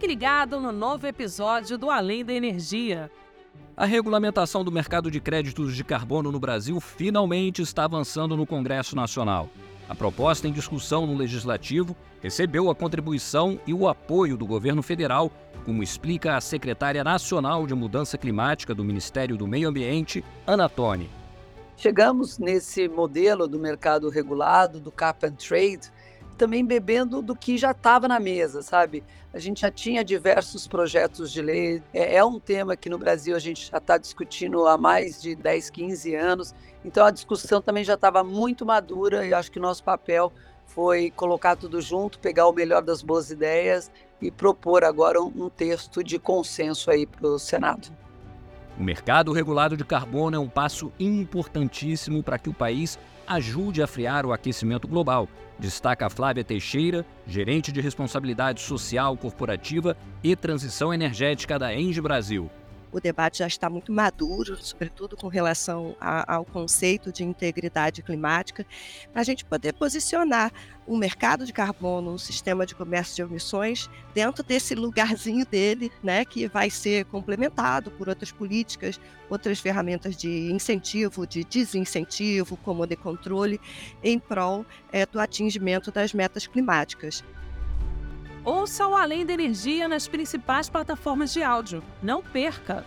Fique ligado no novo episódio do Além da Energia. A regulamentação do mercado de créditos de carbono no Brasil finalmente está avançando no Congresso Nacional. A proposta em discussão no Legislativo recebeu a contribuição e o apoio do governo federal, como explica a secretária nacional de Mudança Climática do Ministério do Meio Ambiente, Ana Toni. Chegamos nesse modelo do mercado regulado, do cap and trade, também bebendo do que já estava na mesa, sabe? A gente já tinha diversos projetos de lei, é, é um tema que no Brasil a gente já está discutindo há mais de 10, 15 anos, então a discussão também já estava muito madura e acho que nosso papel foi colocar tudo junto, pegar o melhor das boas ideias e propor agora um, um texto de consenso aí para o Senado. O mercado regulado de carbono é um passo importantíssimo para que o país ajude a frear o aquecimento global, destaca Flávia Teixeira, gerente de responsabilidade social corporativa e transição energética da Engie Brasil o debate já está muito maduro, sobretudo com relação a, ao conceito de integridade climática, para a gente poder posicionar o mercado de carbono, o sistema de comércio de emissões, dentro desse lugarzinho dele, né, que vai ser complementado por outras políticas, outras ferramentas de incentivo, de desincentivo, como de controle, em prol é, do atingimento das metas climáticas. Ouça o Além da Energia nas principais plataformas de áudio. Não perca!